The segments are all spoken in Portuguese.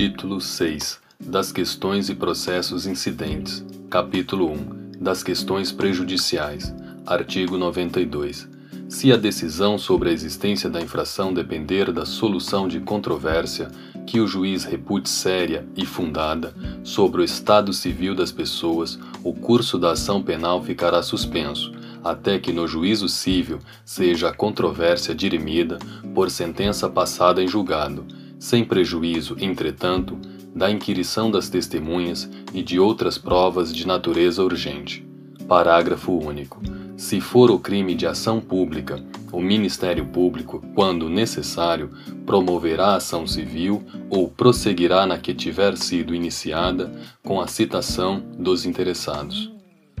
Título 6 Das questões e processos incidentes. Capítulo 1 Das questões prejudiciais. Artigo 92. Se a decisão sobre a existência da infração depender da solução de controvérsia que o juiz repute séria e fundada sobre o estado civil das pessoas, o curso da ação penal ficará suspenso, até que no juízo civil seja a controvérsia dirimida por sentença passada em julgado, sem prejuízo, entretanto, da inquirição das testemunhas e de outras provas de natureza urgente. Parágrafo único. Se for o crime de ação pública, o Ministério Público, quando necessário, promoverá ação civil ou prosseguirá na que tiver sido iniciada com a citação dos interessados.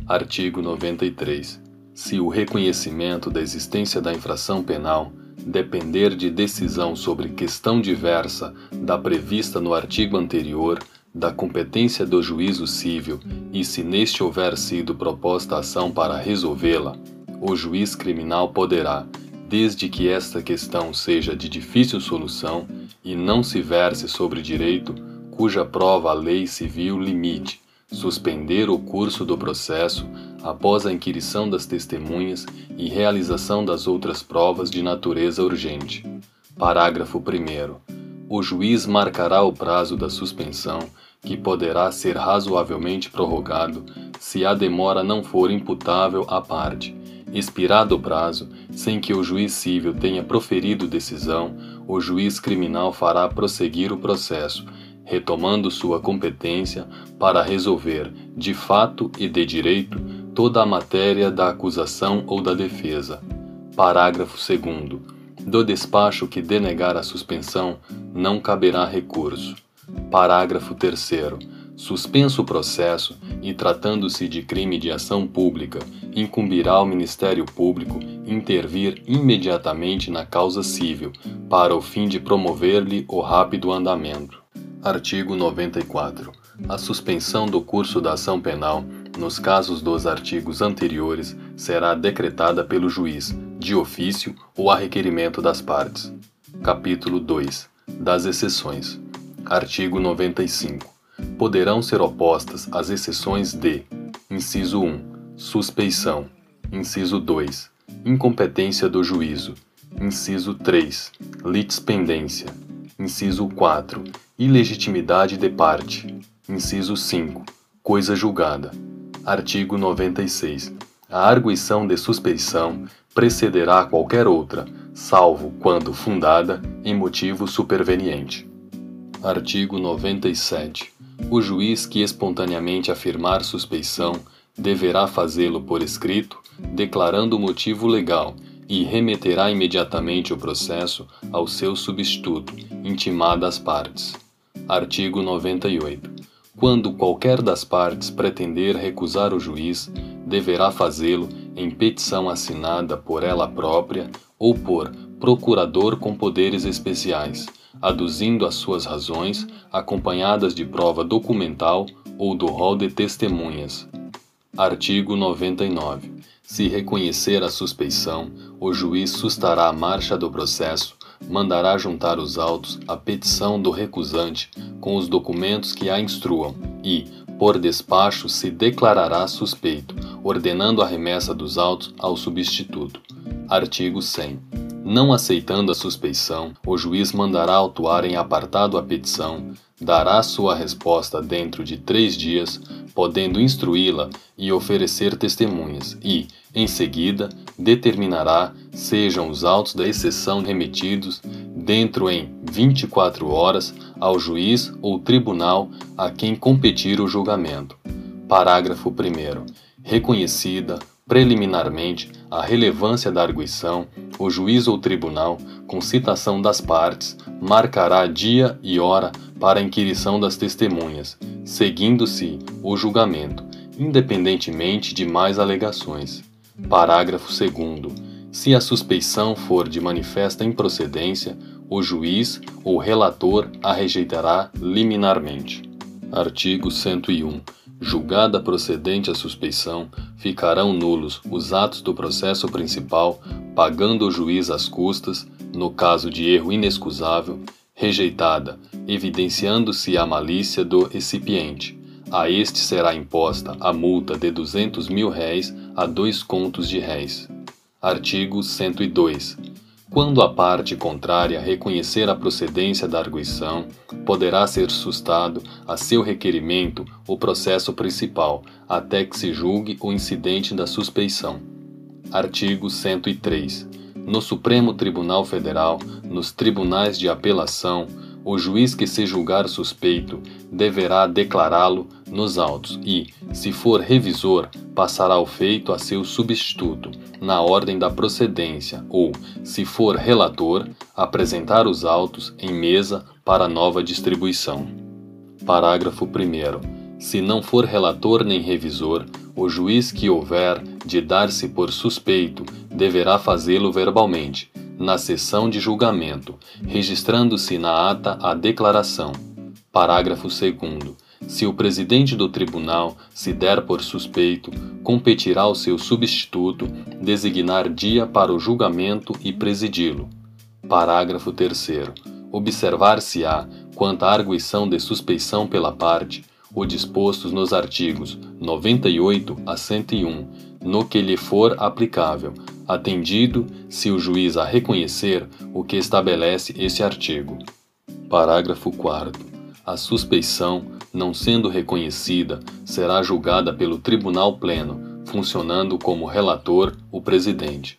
Artigo 93. Se o reconhecimento da existência da infração penal depender de decisão sobre questão diversa da prevista no artigo anterior, da competência do juízo civil e se neste houver sido proposta ação para resolvê-la, o juiz criminal poderá, desde que esta questão seja de difícil solução e não se verse sobre direito cuja prova a lei civil limite, suspender o curso do processo após a inquirição das testemunhas e realização das outras provas de natureza urgente. Parágrafo 1 o juiz marcará o prazo da suspensão, que poderá ser razoavelmente prorrogado se a demora não for imputável à parte. Expirado o prazo, sem que o juiz civil tenha proferido decisão, o juiz criminal fará prosseguir o processo, retomando sua competência para resolver, de fato e de direito, toda a matéria da acusação ou da defesa. Parágrafo 2 do despacho que denegar a suspensão, não caberá recurso. Parágrafo 3. Suspenso o processo e tratando-se de crime de ação pública, incumbirá ao Ministério Público intervir imediatamente na causa civil, para o fim de promover-lhe o rápido andamento. Artigo 94. A suspensão do curso da ação penal nos casos dos artigos anteriores, será decretada pelo juiz, de ofício ou a requerimento das partes. Capítulo 2 Das exceções. Artigo 95. Poderão ser opostas as exceções de: inciso 1, suspeição, inciso 2, incompetência do juízo, inciso 3, litispendência, inciso 4, ilegitimidade de parte, inciso 5, coisa julgada. Artigo 96. A arguição de suspeição precederá qualquer outra, salvo quando fundada em motivo superveniente. Artigo 97. O juiz que espontaneamente afirmar suspeição deverá fazê-lo por escrito, declarando o motivo legal e remeterá imediatamente o processo ao seu substituto, intimada às partes. Artigo 98. Quando qualquer das partes pretender recusar o juiz, deverá fazê-lo em petição assinada por ela própria ou por procurador com poderes especiais, aduzindo as suas razões, acompanhadas de prova documental ou do rol de testemunhas. Artigo 99. Se reconhecer a suspeição, o juiz sustará a marcha do processo mandará juntar os autos à petição do recusante com os documentos que a instruam e, por despacho, se declarará suspeito, ordenando a remessa dos autos ao substituto. Artigo 100. Não aceitando a suspeição, o juiz mandará autuar em apartado a petição, dará sua resposta dentro de três dias, podendo instruí-la e oferecer testemunhas, e, em seguida, determinará sejam os autos da exceção remetidos dentro em 24 horas ao juiz ou tribunal a quem competir o julgamento. Parágrafo 1. Reconhecida preliminarmente a relevância da arguição, o juiz ou tribunal, com citação das partes, marcará dia e hora para a inquirição das testemunhas, seguindo-se o julgamento, independentemente de mais alegações. Parágrafo 2. Se a suspeição for de manifesta improcedência, o juiz ou relator a rejeitará liminarmente. Artigo 101. Julgada procedente a suspeição, ficarão nulos os atos do processo principal, pagando o juiz as custas, no caso de erro inexcusável, rejeitada, evidenciando-se a malícia do recipiente. A este será imposta a multa de duzentos mil réis a dois contos de réis. Artigo 102. Quando a parte contrária reconhecer a procedência da arguição, poderá ser sustado a seu requerimento o processo principal, até que se julgue o incidente da suspeição. Artigo 103. No Supremo Tribunal Federal, nos tribunais de apelação, o juiz que se julgar suspeito deverá declará-lo nos autos e, se for revisor, passará o feito a seu substituto, na ordem da procedência, ou, se for relator, apresentar os autos em mesa para nova distribuição. Parágrafo 1. Se não for relator nem revisor, o juiz que houver de dar-se por suspeito deverá fazê-lo verbalmente, na sessão de julgamento, registrando-se na ata a declaração. Parágrafo 2. Se o presidente do tribunal se der por suspeito, competirá ao seu substituto designar dia para o julgamento e presidi-lo. Parágrafo 3. Observar-se-á, quanto à arguição de suspeição pela parte, o dispostos nos artigos 98 a 101, no que lhe for aplicável, atendido, se o juiz a reconhecer, o que estabelece esse artigo. Parágrafo 4. A suspeição, não sendo reconhecida, será julgada pelo Tribunal Pleno, funcionando como relator o presidente.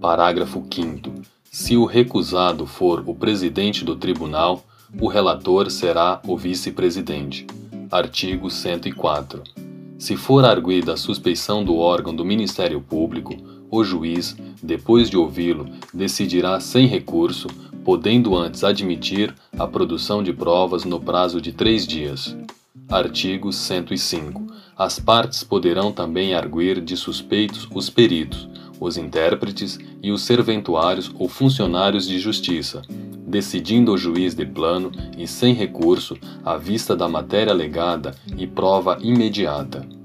Parágrafo 5. Se o recusado for o presidente do tribunal, o relator será o vice-presidente. Artigo 104. Se for arguida a suspeição do órgão do Ministério Público, o juiz, depois de ouvi-lo, decidirá sem recurso, podendo antes admitir a produção de provas no prazo de três dias. Artigo 105. As partes poderão também arguir de suspeitos os peritos, os intérpretes e os serventuários ou funcionários de justiça, decidindo o juiz de plano e sem recurso à vista da matéria alegada e prova imediata.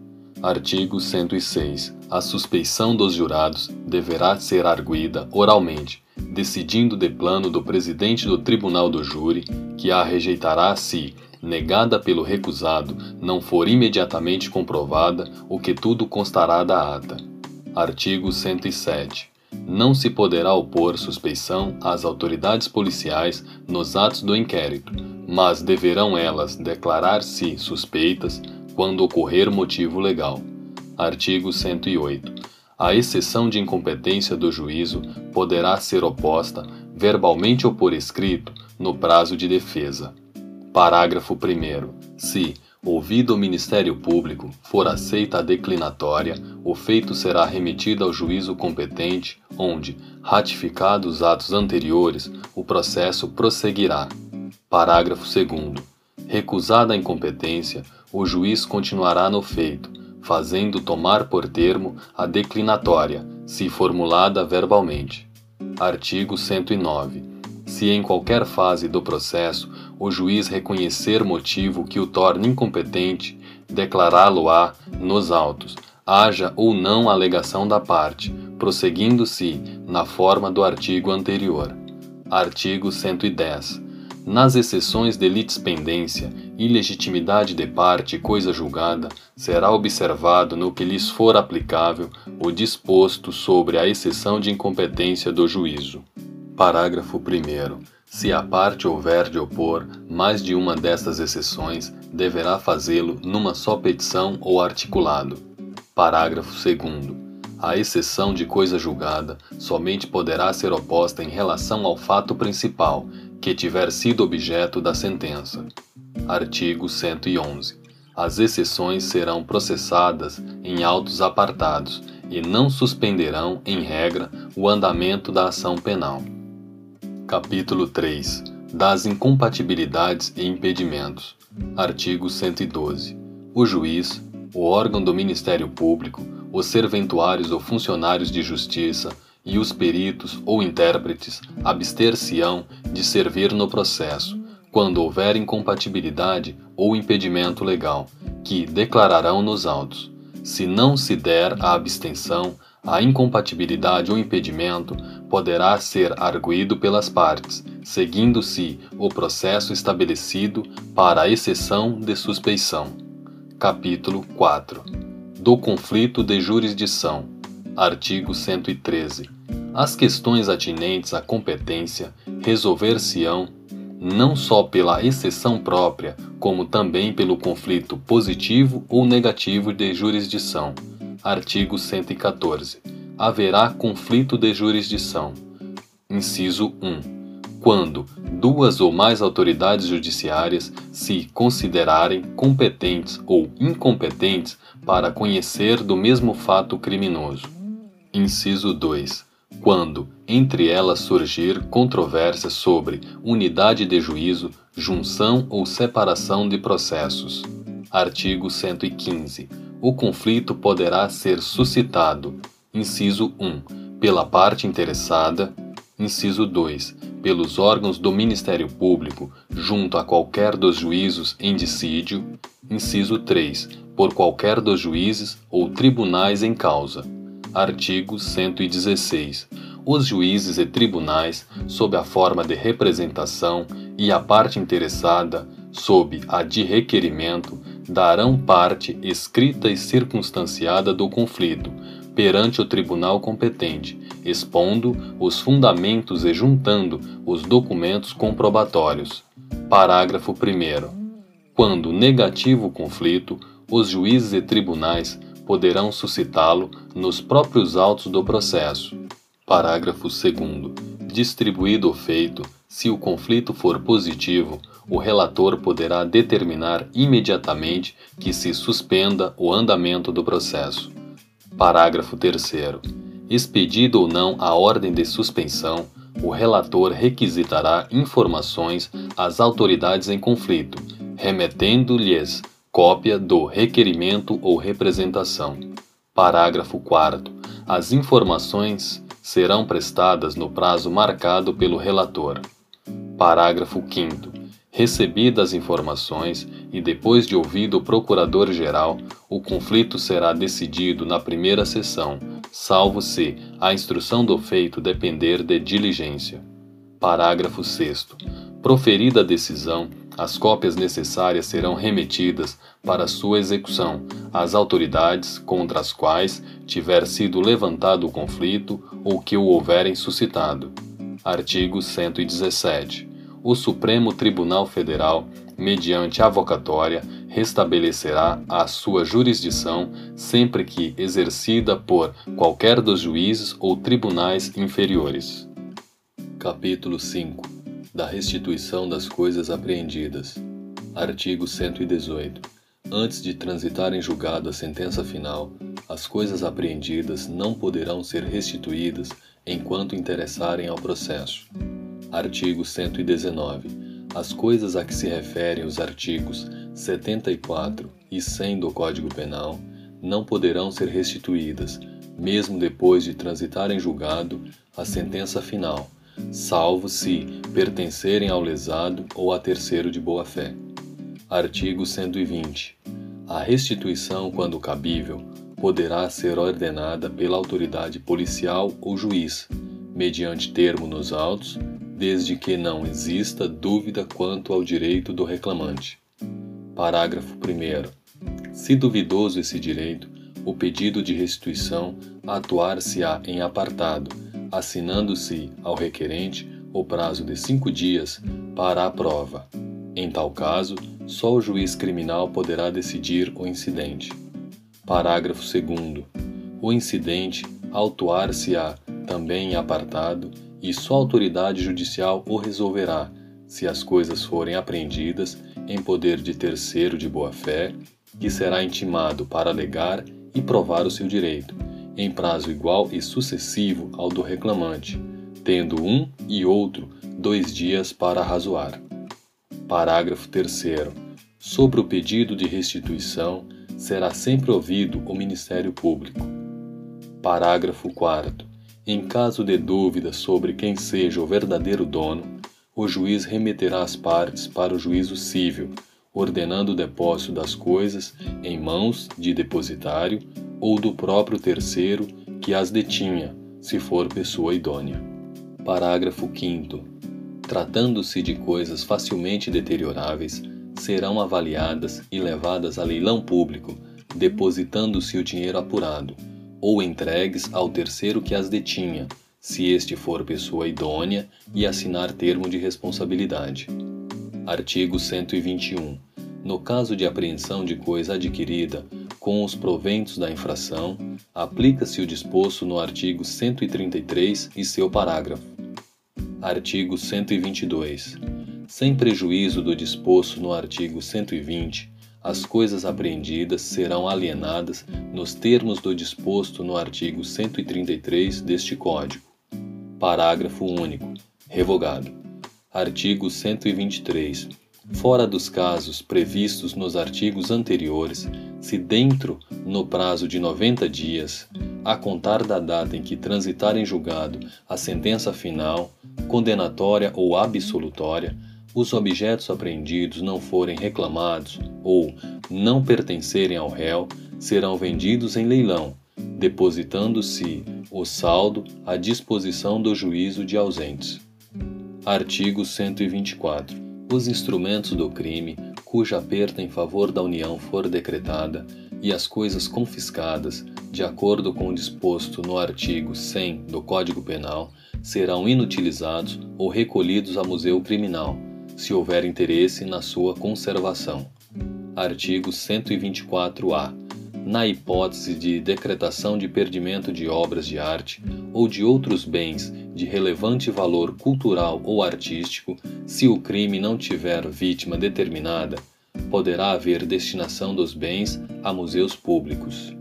Artigo 106. A suspeição dos jurados deverá ser arguída oralmente, decidindo de plano do presidente do tribunal do júri, que a rejeitará se, negada pelo recusado, não for imediatamente comprovada o que tudo constará da ata. Artigo 107. Não se poderá opor suspeição às autoridades policiais nos atos do inquérito, mas deverão elas declarar-se suspeitas quando ocorrer motivo legal. Artigo 108. A exceção de incompetência do juízo poderá ser oposta, verbalmente ou por escrito, no prazo de defesa. Parágrafo 1. Se, ouvido o Ministério Público, for aceita a declinatória, o feito será remetido ao juízo competente, onde, ratificados os atos anteriores, o processo prosseguirá. Parágrafo 2. Recusada a incompetência, o juiz continuará no feito, fazendo tomar por termo a declinatória, se formulada verbalmente. Artigo 109. Se em qualquer fase do processo o juiz reconhecer motivo que o torne incompetente, declará-lo-á nos autos, haja ou não alegação da parte, prosseguindo-se na forma do artigo anterior. Artigo 110. Nas exceções de litispendência, ilegitimidade de parte e coisa julgada, será observado no que lhes for aplicável o disposto sobre a exceção de incompetência do juízo. Parágrafo 1. Se a parte houver de opor mais de uma destas exceções, deverá fazê-lo numa só petição ou articulado. Parágrafo 2. A exceção de coisa julgada somente poderá ser oposta em relação ao fato principal que tiver sido objeto da sentença. Artigo 111. As exceções serão processadas em autos apartados e não suspenderão, em regra, o andamento da ação penal. Capítulo 3 Das incompatibilidades e impedimentos. Artigo 112. O juiz, o órgão do Ministério Público, os serventuários ou funcionários de justiça e os peritos ou intérpretes abster-se-ão de servir no processo, quando houver incompatibilidade ou impedimento legal, que declararão nos autos. Se não se der a abstenção, a incompatibilidade ou impedimento poderá ser arguído pelas partes, seguindo-se o processo estabelecido para a exceção de suspeição. Capítulo 4 Do conflito de jurisdição. Artigo 113. As questões atinentes à competência resolver-se-ão não só pela exceção própria, como também pelo conflito positivo ou negativo de jurisdição. Artigo 114. Haverá conflito de jurisdição. Inciso 1 quando duas ou mais autoridades judiciárias se considerarem competentes ou incompetentes para conhecer do mesmo fato criminoso. Inciso 2 quando entre elas surgir controvérsia sobre unidade de juízo, junção ou separação de processos. Artigo 115. O conflito poderá ser suscitado, inciso 1, pela parte interessada, inciso 2, pelos órgãos do Ministério Público junto a qualquer dos juízos em dissídio, inciso 3, por qualquer dos juízes ou tribunais em causa. Artigo 116. Os juízes e tribunais, sob a forma de representação, e a parte interessada, sob a de requerimento, darão parte escrita e circunstanciada do conflito perante o tribunal competente, expondo os fundamentos e juntando os documentos comprobatórios. Parágrafo 1. Quando negativo o conflito, os juízes e tribunais poderão suscitá-lo nos próprios autos do processo. Parágrafo 2. Distribuído o feito, se o conflito for positivo, o relator poderá determinar imediatamente que se suspenda o andamento do processo. Parágrafo 3. Expedida ou não a ordem de suspensão, o relator requisitará informações às autoridades em conflito, remetendo-lhes cópia do requerimento ou representação. Parágrafo 4. As informações serão prestadas no prazo marcado pelo relator. Parágrafo 5. Recebidas as informações e depois de ouvido o Procurador-Geral, o conflito será decidido na primeira sessão, salvo se a instrução do feito depender de diligência. Parágrafo 6. Proferida a decisão, as cópias necessárias serão remetidas para sua execução às autoridades contra as quais tiver sido levantado o conflito ou que o houverem suscitado. Artigo 117. O Supremo Tribunal Federal, mediante avocatória, restabelecerá a sua jurisdição sempre que exercida por qualquer dos juízes ou tribunais inferiores. Capítulo 5 da restituição das coisas apreendidas. Artigo 118. Antes de transitar em julgado a sentença final, as coisas apreendidas não poderão ser restituídas enquanto interessarem ao processo. Artigo 119. As coisas a que se referem os artigos 74 e 100 do Código Penal não poderão ser restituídas, mesmo depois de transitar em julgado a sentença final salvo se pertencerem ao lesado ou a terceiro de boa-fé. Artigo 120. A restituição, quando cabível, poderá ser ordenada pela autoridade policial ou juiz, mediante termo nos autos, desde que não exista dúvida quanto ao direito do reclamante. Parágrafo 1. Se duvidoso esse direito, o pedido de restituição atuar-se-á em apartado assinando-se ao requerente o prazo de cinco dias para a prova. Em tal caso, só o juiz criminal poderá decidir o incidente. Parágrafo 2. O incidente autuar-se-á também em apartado e só a autoridade judicial o resolverá, se as coisas forem apreendidas em poder de terceiro de boa-fé, que será intimado para alegar e provar o seu direito em prazo igual e sucessivo ao do reclamante, tendo um e outro dois dias para razoar. Parágrafo 3. Sobre o pedido de restituição será sempre ouvido o Ministério Público. Parágrafo 4. Em caso de dúvida sobre quem seja o verdadeiro dono, o juiz remeterá as partes para o juízo civil, ordenando o depósito das coisas em mãos de depositário ou do próprio terceiro que as detinha, se for pessoa idônea. Parágrafo 5. Tratando-se de coisas facilmente deterioráveis, serão avaliadas e levadas a leilão público, depositando-se o dinheiro apurado, ou entregues ao terceiro que as detinha, se este for pessoa idônea e assinar termo de responsabilidade. Artigo 121. No caso de apreensão de coisa adquirida com os proventos da infração, aplica-se o disposto no artigo 133 e seu parágrafo. Artigo 122. Sem prejuízo do disposto no artigo 120, as coisas apreendidas serão alienadas nos termos do disposto no artigo 133 deste Código. Parágrafo único. Revogado. Artigo 123. Fora dos casos previstos nos artigos anteriores, se dentro, no prazo de 90 dias, a contar da data em que transitar em julgado a sentença final, condenatória ou absolutória, os objetos apreendidos não forem reclamados ou não pertencerem ao réu, serão vendidos em leilão, depositando-se o saldo à disposição do juízo de ausentes. Artigo 124. Os instrumentos do crime, cuja perda em favor da União for decretada, e as coisas confiscadas, de acordo com o disposto no artigo 100 do Código Penal, serão inutilizados ou recolhidos a museu criminal, se houver interesse na sua conservação. Artigo 124-A na hipótese de decretação de perdimento de obras de arte ou de outros bens de relevante valor cultural ou artístico, se o crime não tiver vítima determinada, poderá haver destinação dos bens a museus públicos.